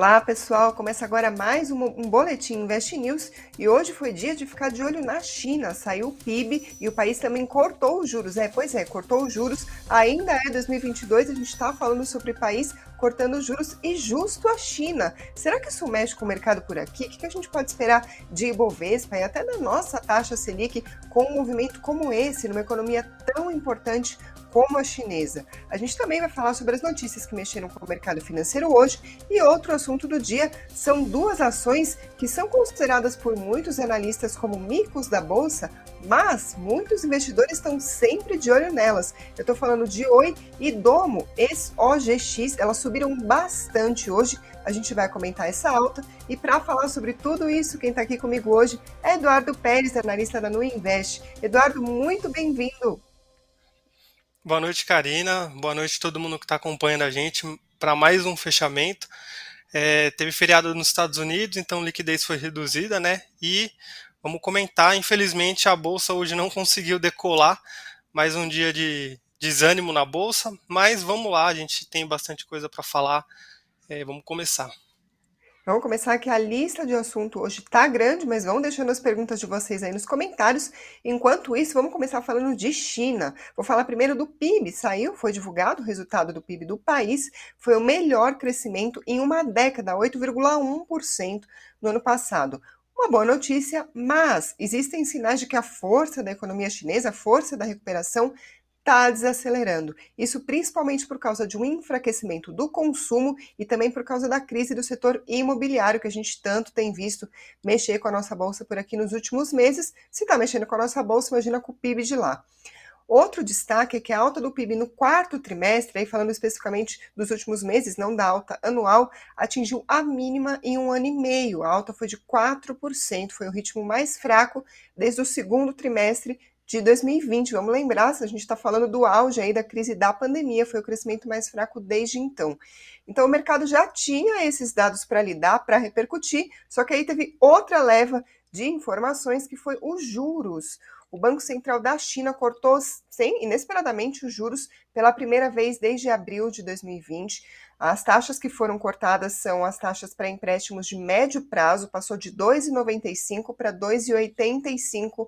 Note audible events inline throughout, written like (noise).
Olá pessoal, começa agora mais um, um, Boletim Invest News e hoje foi dia de ficar de olho na China. Saiu o PIB e o país também cortou os juros. É, pois é, cortou os juros. Ainda é 2022, a gente está falando sobre o país cortando os juros e justo a China. Será que isso mexe com o mercado por aqui? O que a gente pode esperar de Ibovespa e até da nossa taxa Selic com um movimento como esse, numa economia tão importante como a chinesa. A gente também vai falar sobre as notícias que mexeram com o mercado financeiro hoje e outro assunto do dia são duas ações que são consideradas por muitos analistas como micos da bolsa, mas muitos investidores estão sempre de olho nelas. Eu estou falando de Oi e Domo, ex-OGX, elas subiram bastante hoje. A gente vai comentar essa alta e para falar sobre tudo isso, quem está aqui comigo hoje é Eduardo Pérez, analista da Nuinvest. Eduardo, muito bem-vindo. Boa noite, Karina. Boa noite a todo mundo que está acompanhando a gente para mais um fechamento. É, teve feriado nos Estados Unidos, então liquidez foi reduzida, né? E vamos comentar. Infelizmente, a bolsa hoje não conseguiu decolar. Mais um dia de desânimo na bolsa, mas vamos lá, a gente tem bastante coisa para falar. É, vamos começar. Vamos começar aqui a lista de assunto hoje tá grande, mas vão deixando as perguntas de vocês aí nos comentários. Enquanto isso, vamos começar falando de China. Vou falar primeiro do PIB. Saiu, foi divulgado o resultado do PIB do país. Foi o melhor crescimento em uma década, 8,1% no ano passado. Uma boa notícia, mas existem sinais de que a força da economia chinesa, a força da recuperação, está desacelerando. Isso principalmente por causa de um enfraquecimento do consumo e também por causa da crise do setor imobiliário que a gente tanto tem visto mexer com a nossa bolsa por aqui nos últimos meses. Se está mexendo com a nossa bolsa, imagina com o PIB de lá. Outro destaque é que a alta do PIB no quarto trimestre, aí falando especificamente dos últimos meses, não da alta anual, atingiu a mínima em um ano e meio. A alta foi de 4%, foi o ritmo mais fraco desde o segundo trimestre de 2020. Vamos lembrar, se a gente está falando do auge aí da crise da pandemia, foi o crescimento mais fraco desde então. Então, o mercado já tinha esses dados para lidar, para repercutir, só que aí teve outra leva de informações que foi os juros. O Banco Central da China cortou sem, inesperadamente os juros pela primeira vez desde abril de 2020. As taxas que foram cortadas são as taxas para empréstimos de médio prazo, passou de 2,95 para 2,85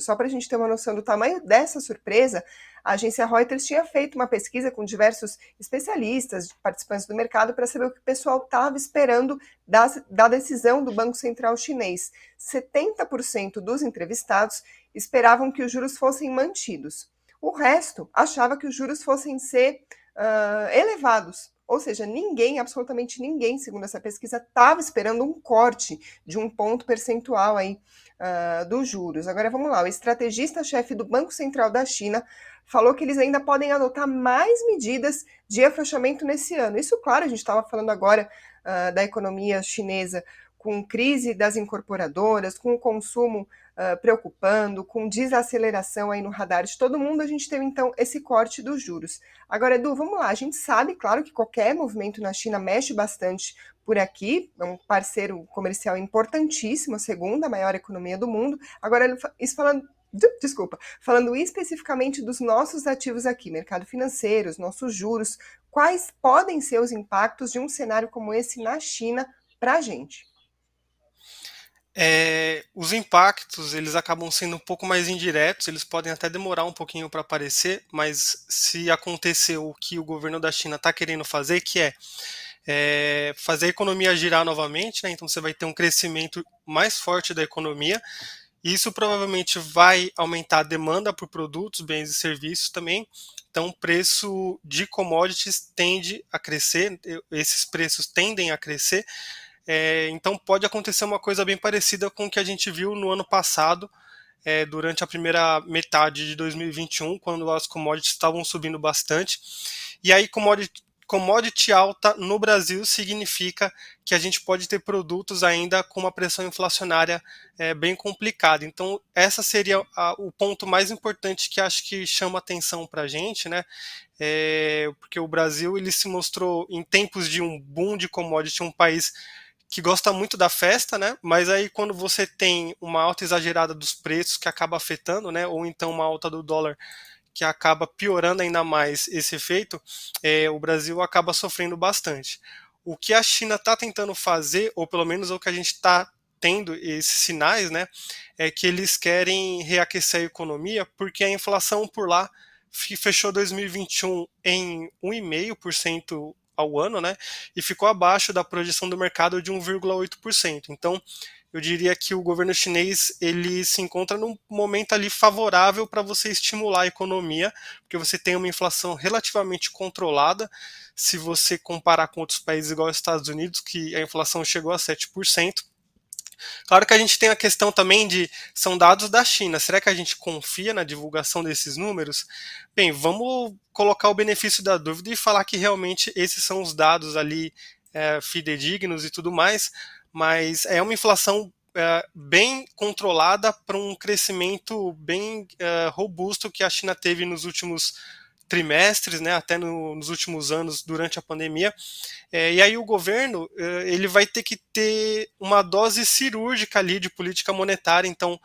só para a gente ter uma noção do tamanho dessa surpresa, a agência Reuters tinha feito uma pesquisa com diversos especialistas, participantes do mercado, para saber o que o pessoal estava esperando da, da decisão do Banco Central chinês. 70% dos entrevistados esperavam que os juros fossem mantidos. O resto achava que os juros fossem ser uh, elevados. Ou seja, ninguém, absolutamente ninguém, segundo essa pesquisa, estava esperando um corte de um ponto percentual aí uh, dos juros. Agora vamos lá, o estrategista-chefe do Banco Central da China falou que eles ainda podem adotar mais medidas de afrouxamento nesse ano. Isso, claro, a gente estava falando agora uh, da economia chinesa com crise das incorporadoras, com o consumo uh, preocupando, com desaceleração aí no radar de todo mundo, a gente teve então esse corte dos juros. Agora, Edu, vamos lá, a gente sabe, claro, que qualquer movimento na China mexe bastante por aqui, é um parceiro comercial importantíssimo, a segunda maior economia do mundo. Agora, isso falando desculpa, falando especificamente dos nossos ativos aqui, mercado financeiro, os nossos juros, quais podem ser os impactos de um cenário como esse na China para a gente? É, os impactos eles acabam sendo um pouco mais indiretos, eles podem até demorar um pouquinho para aparecer, mas se acontecer o que o governo da China está querendo fazer, que é, é, fazer a economia girar novamente, né? então você vai ter um crescimento mais forte da economia, isso provavelmente vai aumentar a demanda por produtos, bens e serviços também, então o preço de commodities tende a crescer, esses preços tendem a crescer, é, então pode acontecer uma coisa bem parecida com o que a gente viu no ano passado, é, durante a primeira metade de 2021, quando as commodities estavam subindo bastante. E aí, commodity, commodity alta no Brasil significa que a gente pode ter produtos ainda com uma pressão inflacionária é, bem complicada. Então, essa seria a, o ponto mais importante que acho que chama atenção para a gente, né? É, porque o Brasil ele se mostrou, em tempos de um boom de commodity, um país que gosta muito da festa, né? Mas aí quando você tem uma alta exagerada dos preços que acaba afetando, né? Ou então uma alta do dólar que acaba piorando ainda mais esse efeito, é, o Brasil acaba sofrendo bastante. o que a China está tentando fazer, ou pelo menos o que a gente está tendo esses sinais, né, é que eles querem reaquecer a economia porque a inflação por lá fechou 2021 em 1,5% ao ano, né, e ficou abaixo da projeção do mercado de 1,8%. Então, eu diria que o governo chinês ele se encontra num momento ali favorável para você estimular a economia, porque você tem uma inflação relativamente controlada. Se você comparar com outros países igual os Estados Unidos, que a inflação chegou a 7%, Claro que a gente tem a questão também de são dados da China. Será que a gente confia na divulgação desses números? Bem, vamos colocar o benefício da dúvida e falar que realmente esses são os dados ali é, fidedignos e tudo mais, mas é uma inflação é, bem controlada para um crescimento bem é, robusto que a China teve nos últimos trimestres, né, até no, nos últimos anos durante a pandemia. É, e aí o governo é, ele vai ter que ter uma dose cirúrgica ali de política monetária. Então,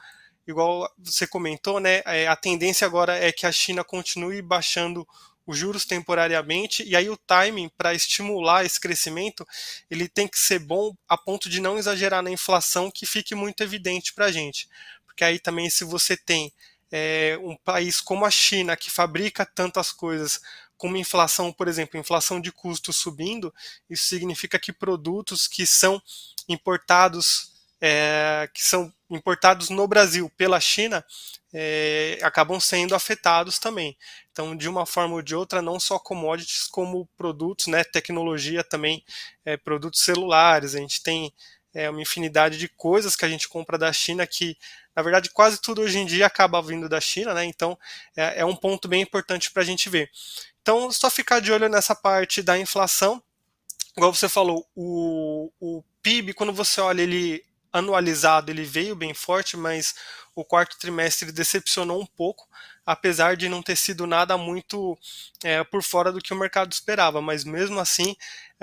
igual você comentou, né, é, a tendência agora é que a China continue baixando os juros temporariamente, e aí o timing para estimular esse crescimento, ele tem que ser bom a ponto de não exagerar na inflação, que fique muito evidente para a gente. Porque aí também, se você tem é, um país como a China, que fabrica tantas coisas, com uma inflação, por exemplo, inflação de custos subindo, isso significa que produtos que são importados, é, que são importados no Brasil pela China, é, acabam sendo afetados também. Então, de uma forma ou de outra, não só commodities, como produtos, né, tecnologia também, é, produtos celulares. A gente tem é, uma infinidade de coisas que a gente compra da China que, na verdade, quase tudo hoje em dia acaba vindo da China, né? Então, é, é um ponto bem importante para a gente ver. Então, só ficar de olho nessa parte da inflação. Igual você falou, o, o PIB, quando você olha ele anualizado, ele veio bem forte, mas o quarto trimestre decepcionou um pouco, apesar de não ter sido nada muito é, por fora do que o mercado esperava. Mas mesmo assim,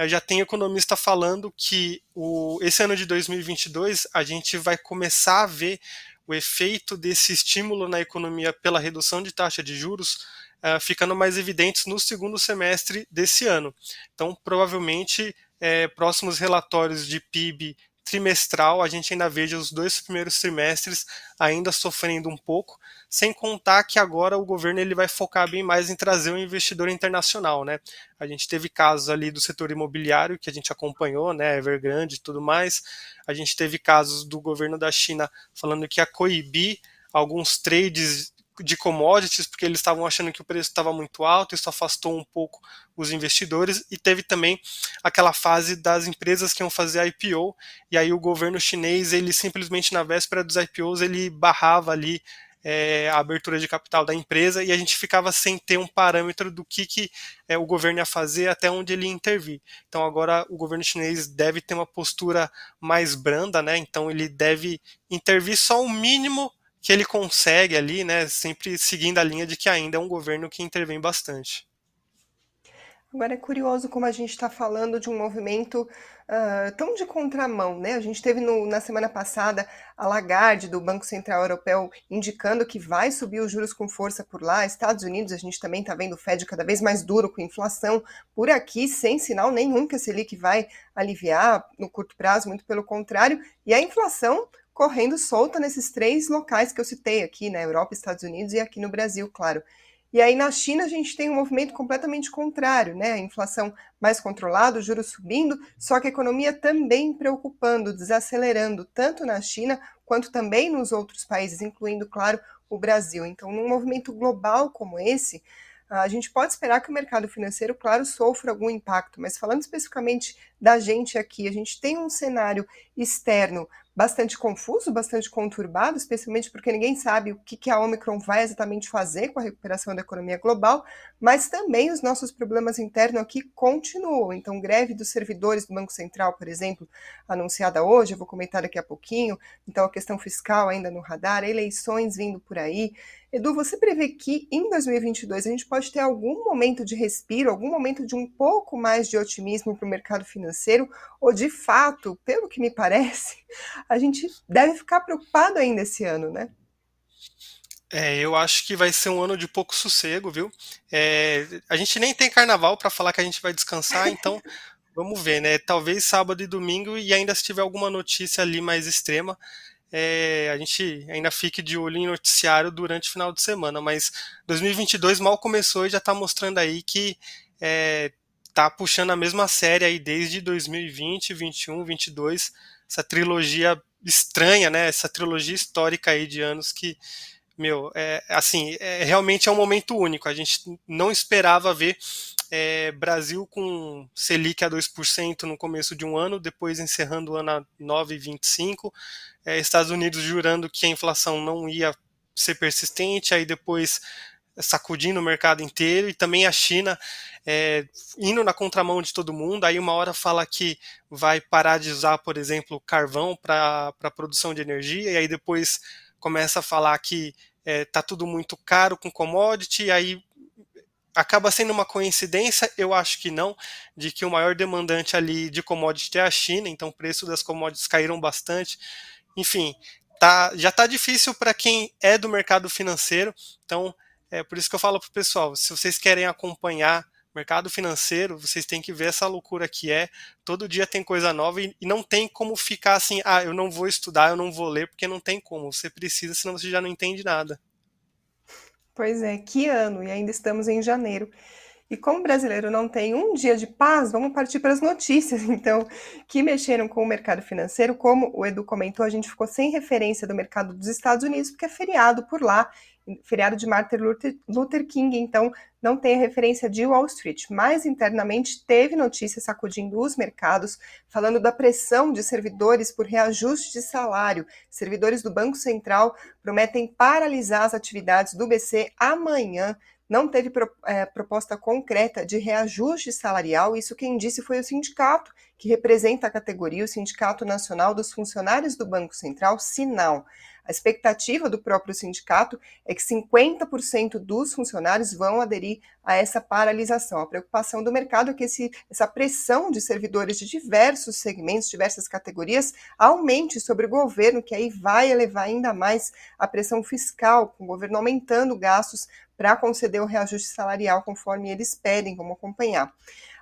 já tem economista falando que o, esse ano de 2022 a gente vai começar a ver o efeito desse estímulo na economia pela redução de taxa de juros é, ficando mais evidentes no segundo semestre desse ano. Então, provavelmente, é, próximos relatórios de PIB trimestral, a gente ainda veja os dois primeiros trimestres ainda sofrendo um pouco, sem contar que agora o governo ele vai focar bem mais em trazer um investidor internacional, né? A gente teve casos ali do setor imobiliário que a gente acompanhou, né, Evergrande e tudo mais. A gente teve casos do governo da China falando que ia coibir alguns trades de commodities, porque eles estavam achando que o preço estava muito alto, isso afastou um pouco os investidores, e teve também aquela fase das empresas que iam fazer IPO, e aí o governo chinês, ele simplesmente na véspera dos IPOs, ele barrava ali é, a abertura de capital da empresa e a gente ficava sem ter um parâmetro do que, que é, o governo ia fazer até onde ele ia intervir. Então agora o governo chinês deve ter uma postura mais branda, né? Então ele deve intervir só o mínimo que ele consegue ali, né, sempre seguindo a linha de que ainda é um governo que intervém bastante. Agora é curioso como a gente está falando de um movimento uh, tão de contramão, né? A gente teve no, na semana passada a Lagarde do Banco Central Europeu indicando que vai subir os juros com força por lá. Estados Unidos, a gente também está vendo o Fed cada vez mais duro com inflação. Por aqui, sem sinal nenhum que a Selic vai aliviar no curto prazo, muito pelo contrário. E a inflação correndo solta nesses três locais que eu citei aqui, na né? Europa, Estados Unidos e aqui no Brasil, claro. E aí na China a gente tem um movimento completamente contrário, né? A inflação mais controlada, os juros subindo, só que a economia também preocupando, desacelerando, tanto na China quanto também nos outros países, incluindo, claro, o Brasil. Então, num movimento global como esse, a gente pode esperar que o mercado financeiro, claro, sofra algum impacto, mas falando especificamente da gente aqui, a gente tem um cenário externo bastante confuso, bastante conturbado, especialmente porque ninguém sabe o que, que a Omicron vai exatamente fazer com a recuperação da economia global, mas também os nossos problemas internos aqui continuam. Então, greve dos servidores do Banco Central, por exemplo, anunciada hoje, eu vou comentar daqui a pouquinho. Então, a questão fiscal ainda no radar, eleições vindo por aí. Edu, você prevê que em 2022 a gente pode ter algum momento de respiro, algum momento de um pouco mais de otimismo para o mercado financeiro? Ou de fato, pelo que me parece, (laughs) a gente deve ficar preocupado ainda esse ano, né? É, eu acho que vai ser um ano de pouco sossego, viu? É, a gente nem tem carnaval para falar que a gente vai descansar, (laughs) então vamos ver, né? Talvez sábado e domingo e ainda se tiver alguma notícia ali mais extrema, é, a gente ainda fique de olho em noticiário durante o final de semana, mas 2022 mal começou e já está mostrando aí que é, tá puxando a mesma série aí desde 2020, 21, 22, essa trilogia estranha, né? Essa trilogia histórica aí de anos que, meu, é, assim, é, realmente é um momento único. A gente não esperava ver é, Brasil com Selic a 2% no começo de um ano, depois encerrando o ano a 9,25%, é, Estados Unidos jurando que a inflação não ia ser persistente, aí depois sacudindo o mercado inteiro, e também a China é, indo na contramão de todo mundo. Aí uma hora fala que vai parar de usar, por exemplo, carvão para produção de energia, e aí depois começa a falar que é, tá tudo muito caro com commodity, aí acaba sendo uma coincidência, eu acho que não, de que o maior demandante ali de commodity é a China, então o preço das commodities caíram bastante. Enfim, tá, já está difícil para quem é do mercado financeiro, então é por isso que eu falo para o pessoal, se vocês querem acompanhar mercado financeiro, vocês têm que ver essa loucura que é. Todo dia tem coisa nova e, e, não tem como ficar assim, ah, eu não vou estudar, eu não vou ler, porque não tem como. Você precisa, senão você já não entende nada. Pois é, que ano, e ainda estamos em janeiro. E como o brasileiro não tem um dia de paz, vamos partir para as notícias, (laughs) então, que mexeram com o mercado financeiro. Como o Edu comentou, a gente ficou sem referência do mercado dos Estados Unidos, porque é feriado por lá feriado de Martin Luther King, então não tem a referência de Wall Street, mas internamente teve notícia sacudindo os mercados, falando da pressão de servidores por reajuste de salário. Servidores do Banco Central prometem paralisar as atividades do BC amanhã. Não teve é, proposta concreta de reajuste salarial, isso quem disse foi o sindicato, que representa a categoria, o Sindicato Nacional dos Funcionários do Banco Central, Sinal. A expectativa do próprio sindicato é que 50% dos funcionários vão aderir a essa paralisação. A preocupação do mercado é que esse, essa pressão de servidores de diversos segmentos, diversas categorias, aumente sobre o governo, que aí vai elevar ainda mais a pressão fiscal, com o governo aumentando gastos para conceder o reajuste salarial conforme eles pedem, vamos acompanhar.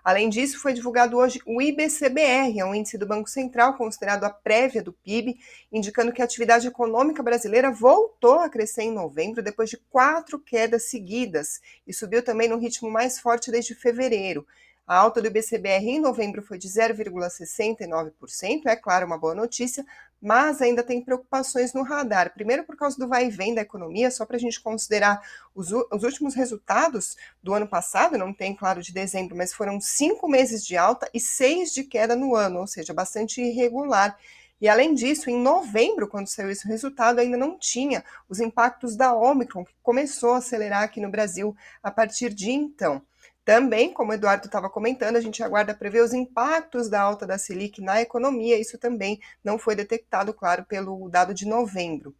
Além disso, foi divulgado hoje o IBCBR, é um índice do Banco Central considerado a prévia do PIB, indicando que a atividade econômica brasileira voltou a crescer em novembro depois de quatro quedas seguidas e subiu também no ritmo mais forte desde fevereiro. A alta do IBCBR em novembro foi de 0,69%, é claro, uma boa notícia, mas ainda tem preocupações no radar. Primeiro, por causa do vai e vem da economia, só para a gente considerar os, os, últimos resultados do ano passado, não tem, claro, de dezembro, mas foram cinco meses de alta e seis de queda no ano, ou seja, bastante irregular. E além disso, em novembro, quando saiu esse resultado, ainda não tinha os impactos da Omicron, que começou a acelerar aqui no Brasil a partir de então. Também, como o Eduardo estava comentando, a gente aguarda prever os impactos da alta da Selic na economia. Isso também não foi detectado, claro, pelo dado de novembro.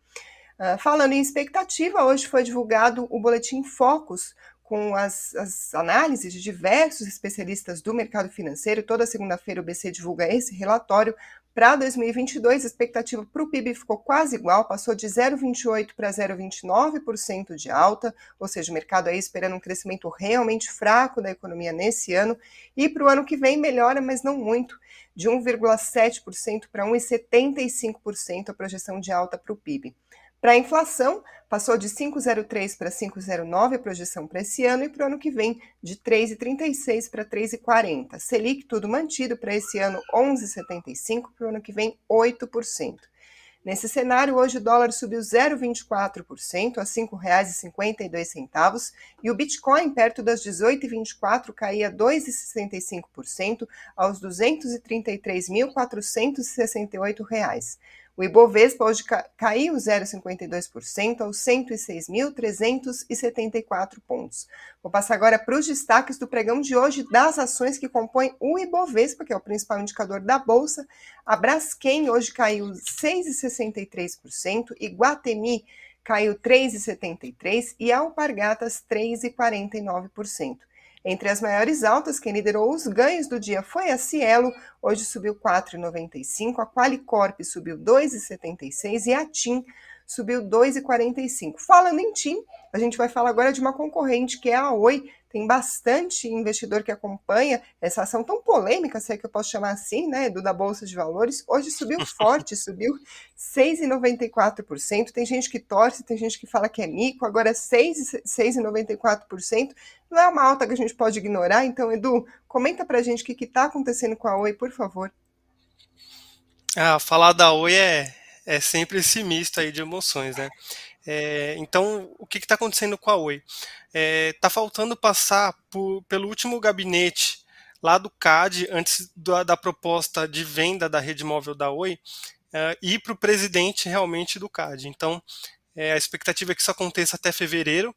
Uh, falando em expectativa, hoje foi divulgado o boletim Focus, com as, as, análises de diversos especialistas do mercado financeiro. Toda segunda-feira o BC divulga esse relatório para 2022, a expectativa para o PIB ficou quase igual, passou de 0,28% para 0,29% de alta, ou seja, o mercado aí esperando um crescimento realmente fraco da economia nesse ano, e para o ano que vem melhora, mas não muito, de 1,7% para 1,75% a projeção de alta para o PIB. Para a inflação, passou de 5,03 para 5,09 a projeção para esse ano e para o ano que vem de 3,36 para 3,40. Selic tudo mantido para esse ano 11,75 para o ano que vem 8%. Nesse cenário, hoje o dólar subiu 0,24% a R$ 5,52 e o Bitcoin, perto das 18,24, caía 2,65% aos R$ 233.468. O Ibovespa hoje caiu 0,52% aos 106.374 pontos. Vou passar agora para os destaques do pregão de hoje das ações que compõem o Ibovespa, que é o principal indicador da Bolsa. A Braskem hoje caiu 6,63%, Iguatemi caiu 3,73% e Alpargatas 3,49%. Entre as maiores altas, quem liderou os ganhos do dia foi a Cielo, hoje subiu 4,95, a Qualicorp subiu 2,76 e a TIM subiu 2,45. Falando em TIM, a gente vai falar agora de uma concorrente que é a Oi, tem bastante investidor que acompanha essa ação tão polêmica, se é que eu posso chamar assim, né, do da Bolsa de Valores. Hoje subiu (laughs) forte, subiu 6,94%. Tem gente que torce, tem gente que fala que é mico, agora 6,94%. Não é uma alta que a gente pode ignorar. Então, Edu, comenta pra gente o que está acontecendo com a Oi, por favor. Ah, falar da Oi é, é sempre esse misto aí de emoções, né? É, então, o que está acontecendo com a Oi? Está é, tá faltando passar por, pelo último gabinete lá do CAD, antes da, da proposta de venda da rede móvel da Oi, é, ir para o presidente realmente do CAD. Então, é, a expectativa é que isso aconteça até fevereiro.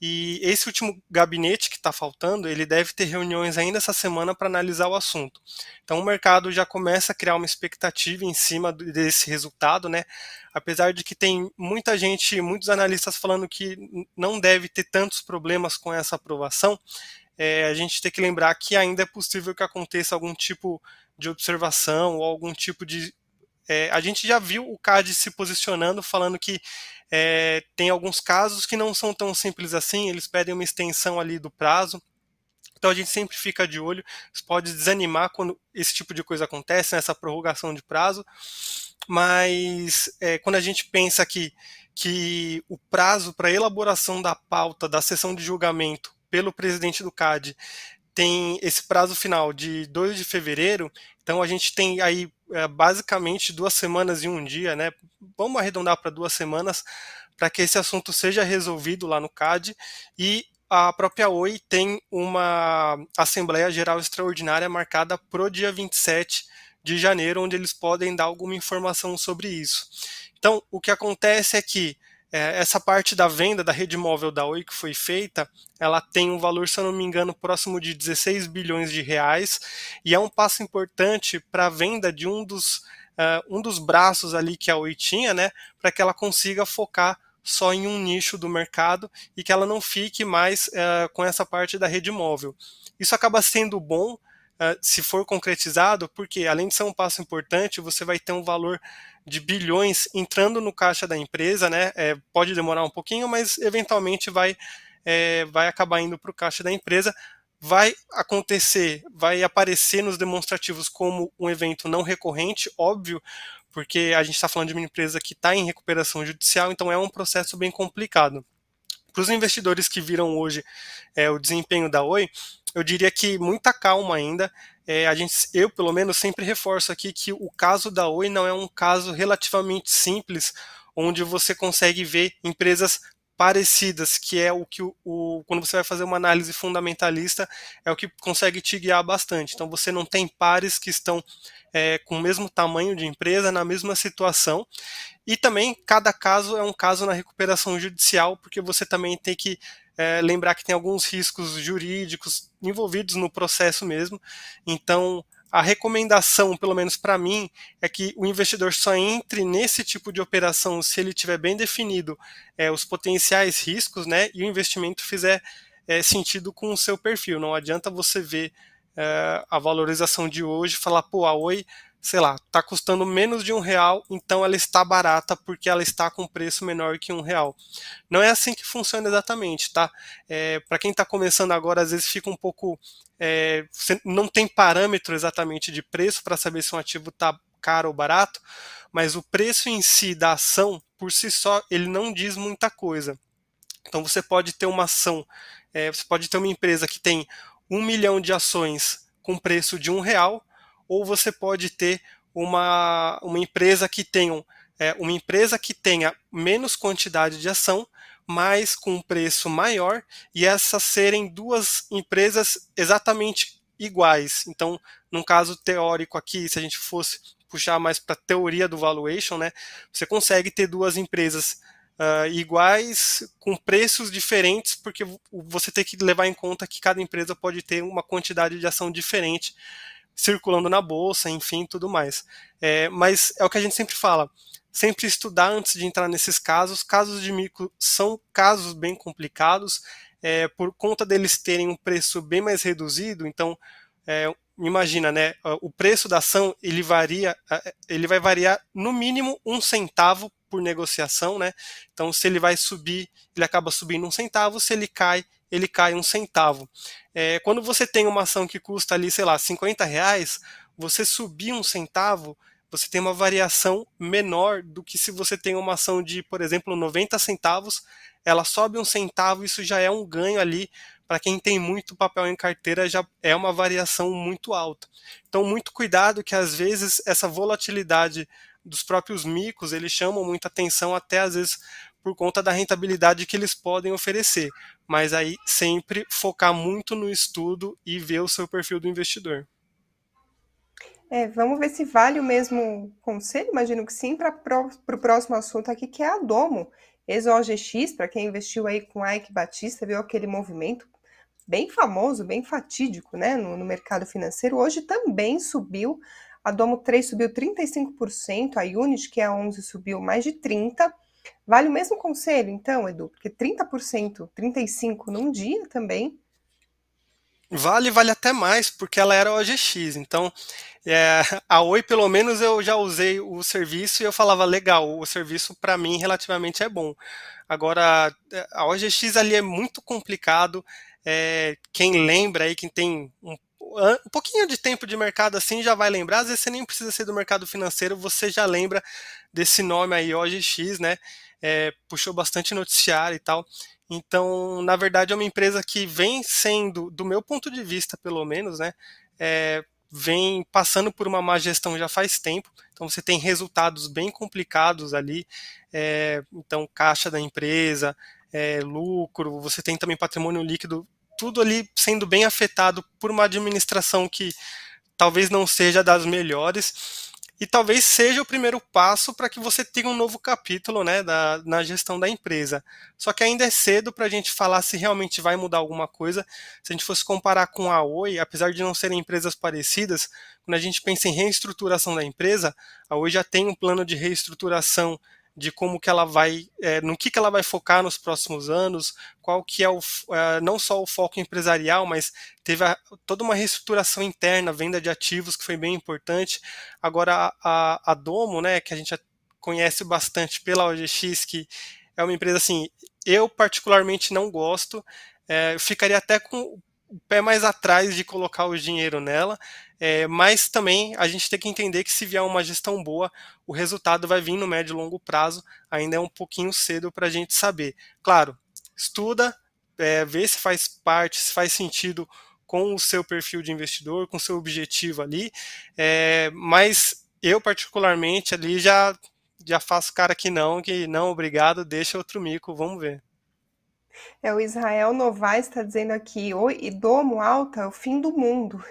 E esse último gabinete que está faltando, ele deve ter reuniões ainda essa semana para analisar o assunto. Então o mercado já começa a criar uma expectativa em cima desse resultado, né? Apesar de que tem muita gente, muitos analistas falando que não deve ter tantos problemas com essa aprovação, é, a gente tem que lembrar que ainda é possível que aconteça algum tipo de observação ou algum tipo de é, a gente já viu o CAD se posicionando, falando que é, tem alguns casos que não são tão simples assim, eles pedem uma extensão ali do prazo. Então a gente sempre fica de olho. Pode desanimar quando esse tipo de coisa acontece, nessa né, prorrogação de prazo. Mas é, quando a gente pensa que, que o prazo para elaboração da pauta da sessão de julgamento pelo presidente do CAD tem esse prazo final de 2 de fevereiro, então a gente tem aí é, basicamente duas semanas e um dia, né? Vamos arredondar para duas semanas para que esse assunto seja resolvido lá no CAD e a própria Oi tem uma Assembleia Geral Extraordinária marcada para o dia 27 de janeiro, onde eles podem dar alguma informação sobre isso. Então, o que acontece é que é, essa parte da venda da rede móvel da Oi que foi feita, ela tem um valor, se eu não me engano, próximo de 16 bilhões de reais, e é um passo importante para a venda de um dos, uh, um dos braços ali que a Oi tinha, né, para que ela consiga focar só em um nicho do mercado e que ela não fique mais uh, com essa parte da rede móvel. Isso acaba sendo bom uh, se for concretizado, porque além de ser um passo importante, você vai ter um valor de bilhões entrando no caixa da empresa, né? É, pode demorar um pouquinho, mas eventualmente vai, é, vai acabar indo para o caixa da empresa. Vai acontecer, vai aparecer nos demonstrativos como um evento não recorrente, óbvio, porque a gente está falando de uma empresa que está em recuperação judicial, então é um processo bem complicado. Para os investidores que viram hoje é, o desempenho da Oi, eu diria que muita calma ainda. É, a gente, eu, pelo menos, sempre reforço aqui que o caso da Oi não é um caso relativamente simples, onde você consegue ver empresas parecidas, que é o que o, o, quando você vai fazer uma análise fundamentalista, é o que consegue te guiar bastante. Então você não tem pares que estão é, com o mesmo tamanho de empresa, na mesma situação. E também cada caso é um caso na recuperação judicial, porque você também tem que é, lembrar que tem alguns riscos jurídicos envolvidos no processo mesmo. Então, a recomendação, pelo menos para mim, é que o investidor só entre nesse tipo de operação se ele tiver bem definido é, os potenciais riscos, né, e o investimento fizer é, sentido com o seu perfil. Não adianta você ver é, a valorização de hoje e falar, pô, a Oi sei lá, está custando menos de um real, então ela está barata porque ela está com preço menor que um real. Não é assim que funciona exatamente, tá? É, Para quem está começando agora, às vezes fica um pouco. É, não tem parâmetro exatamente de preço para saber se um ativo está caro ou barato, mas o preço em si da ação, por si só, ele não diz muita coisa. Então você pode ter uma ação, é, você pode ter uma empresa que tem um milhão de ações com preço de um real, ou você pode ter uma, uma empresa que tenha é, uma empresa que tenha menos quantidade de ação, mas com um preço maior, e essas serem duas empresas exatamente iguais. Então, num caso teórico aqui, se a gente fosse puxar mais para a teoria do valuation, né, você consegue ter duas empresas uh, iguais com preços diferentes, porque você tem que levar em conta que cada empresa pode ter uma quantidade de ação diferente circulando na bolsa, enfim, tudo mais. É, mas é o que a gente sempre fala, sempre estudar antes de entrar nesses casos. Casos de micro são casos bem complicados, é, por conta deles terem um preço bem mais reduzido. Então, é, imagina, né? O preço da ação ele varia, ele vai variar no mínimo um centavo por negociação, né? Então, se ele vai subir, ele acaba subindo um centavo, se ele cai, ele cai um centavo. É, quando você tem uma ação que custa ali, sei lá, 50 reais, você subir um centavo, você tem uma variação menor do que se você tem uma ação de, por exemplo, 90 centavos, ela sobe um centavo, isso já é um ganho ali. Para quem tem muito papel em carteira, já é uma variação muito alta. Então, muito cuidado que às vezes essa volatilidade dos próprios micos, eles chamam muita atenção até às vezes por conta da rentabilidade que eles podem oferecer. Mas aí sempre focar muito no estudo e ver o seu perfil do investidor. É, vamos ver se vale o mesmo conselho, imagino que sim, para o próximo assunto aqui, que é a Domo. Ex-OGX, para quem investiu aí com Ike Batista, viu aquele movimento bem famoso, bem fatídico, né, no, no mercado financeiro. Hoje também subiu, a Domo 3 subiu 35%, a Unity, que é a 11, subiu mais de 30%. Vale o mesmo conselho, então, Edu? Porque 30%, 35% num dia também Vale, vale até mais, porque ela era OGX. Então, é, (laughs) a Oi, pelo menos, eu já usei o serviço e eu falava, legal, o serviço para mim relativamente é bom. Agora, a OGX ali é muito complicado. É, quem lembra aí, quem tem um, um pouquinho de tempo de mercado assim, já vai lembrar. Às vezes você nem precisa ser do mercado financeiro, você já lembra desse nome aí, OGX, né? É, puxou bastante noticiário e tal. Então, na verdade, é uma empresa que vem sendo, do meu ponto de vista, pelo menos, né, é, vem passando por uma má gestão já faz tempo. Então, você tem resultados bem complicados ali. É, então, caixa da empresa, é, lucro, você tem também patrimônio líquido, tudo ali sendo bem afetado por uma administração que talvez não seja das melhores e talvez seja o primeiro passo para que você tenha um novo capítulo né, da, na gestão da empresa. Só que ainda é cedo para a gente falar se realmente vai mudar alguma coisa. Se a gente fosse comparar com a Oi, apesar de não serem empresas parecidas, quando a gente pensa em reestruturação da empresa, a Oi já tem um plano de reestruturação de como que ela vai, é, no que, que ela vai focar nos próximos anos, qual que é o, é, não só o foco empresarial, mas teve a, toda uma reestruturação interna, venda de ativos, que foi bem importante. Agora, a, a Domo, né, que a gente conhece bastante pela OGX, que é uma empresa assim, eu particularmente não gosto, é, ficaria até com o pé mais atrás de colocar o dinheiro nela, é, mas também a gente tem que entender que se vier uma gestão boa, o resultado vai vir no médio e longo prazo, ainda é um pouquinho cedo para a gente saber. Claro, estuda, é, vê se faz parte, se faz sentido com o seu perfil de investidor, com o seu objetivo ali, é, mas eu particularmente ali já já faço cara que não, que não, obrigado, deixa outro mico, vamos ver. É, o Israel Novaes está dizendo aqui, oi, domo alta é o fim do mundo.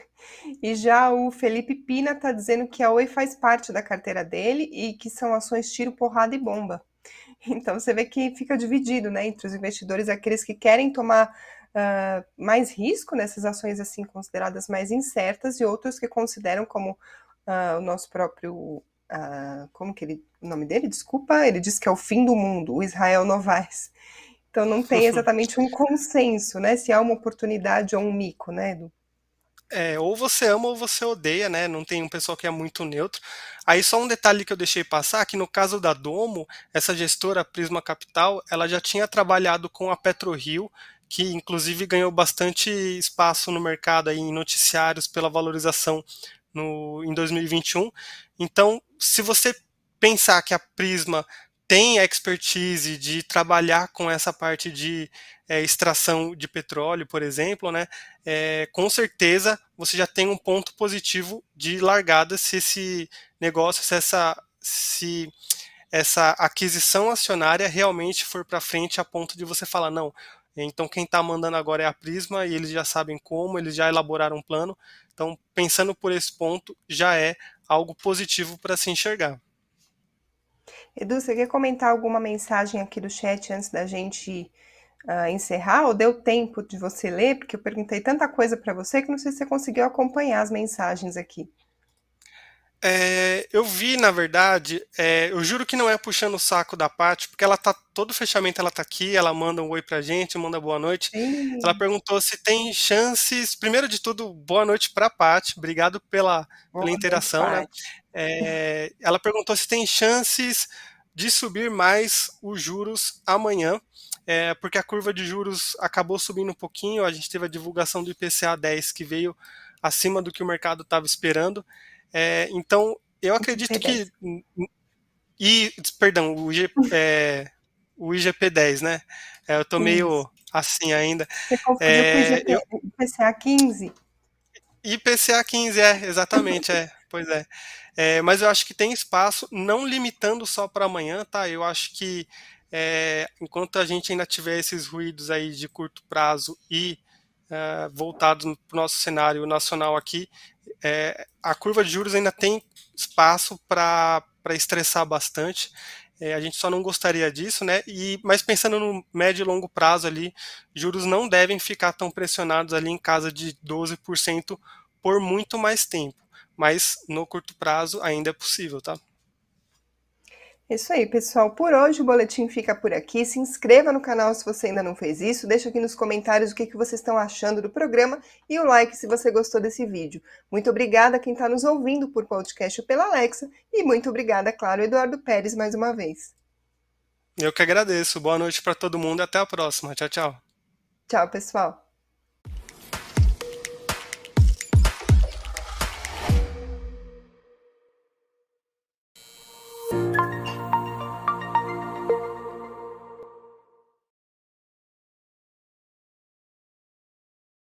E já o Felipe Pina está dizendo que a Oi faz parte da carteira dele e que são ações tiro, porrada e bomba. (laughs) Então você vê que fica dividido, né, entre os investidores, aqueles que querem tomar uh, mais risco nessas ações assim consideradas mais incertas e outros que consideram como uh, o nosso próprio uh, como que ele, o nome dele? Desculpa, ele diz que é o fim do mundo, o Israel Novaes. Então não tem (laughs) exatamente um consenso, né? Se há uma oportunidade ou um mico, né, Edu? É, ou você ama ou você odeia, né? Não tem um pessoal que é muito neutro. Aí só um detalhe que eu deixei passar, que no caso da Domo, essa gestora Prisma Capital, ela já tinha trabalhado com a PetroRio, que inclusive ganhou bastante espaço no mercado aí, em noticiários pela valorização no, em 2021. Então, se você pensar que a Prisma tem expertise de trabalhar com essa parte de é, extração de petróleo, por exemplo, né, é, com certeza você já tem um ponto positivo de largada se esse negócio, se essa, se essa aquisição acionária realmente for para frente a ponto de você falar, não, então quem está mandando agora é a Prisma e eles já sabem como, eles já elaboraram um plano. Então, pensando por esse ponto, já é algo positivo para se enxergar. Edu, você quer comentar alguma mensagem aqui do chat antes da gente uh, encerrar? Ou deu tempo de você ler? Porque eu perguntei tanta coisa para você que não sei se você conseguiu acompanhar as mensagens aqui. É, eu vi, na verdade, é, eu juro que não é puxando o saco da Paty, porque ela tá, todo fechamento ela tá aqui, ela manda um oi pra gente, manda boa noite. Sim. Ela perguntou se tem chances, primeiro de tudo, boa noite pra Paty, obrigado pela, pela interação, né? É, ela perguntou se tem chances de subir mais os juros amanhã, é, porque a curva de juros acabou subindo um pouquinho. A gente teve a divulgação do IPCA 10 que veio acima do que o mercado estava esperando. É, então, eu acredito que. E, perdão, o, G, é, o IGP 10, né? É, eu tô meio assim ainda. Você confundiu é, com o IPCA 15? IPCA 15, é, exatamente, é. Pois é. é. Mas eu acho que tem espaço, não limitando só para amanhã, tá? Eu acho que é, enquanto a gente ainda tiver esses ruídos aí de curto prazo e é, voltados para o nosso cenário nacional aqui, é, a curva de juros ainda tem espaço para estressar bastante. É, a gente só não gostaria disso, né? E, mas pensando no médio e longo prazo ali, juros não devem ficar tão pressionados ali em casa de 12% por muito mais tempo. Mas no curto prazo ainda é possível, tá? Isso aí, pessoal. Por hoje o boletim fica por aqui. Se inscreva no canal se você ainda não fez isso. Deixa aqui nos comentários o que, que vocês estão achando do programa e o like se você gostou desse vídeo. Muito obrigada a quem está nos ouvindo por podcast ou pela Alexa. E muito obrigada, claro, Eduardo Pérez, mais uma vez. Eu que agradeço. Boa noite para todo mundo e até a próxima. Tchau, tchau. Tchau, pessoal.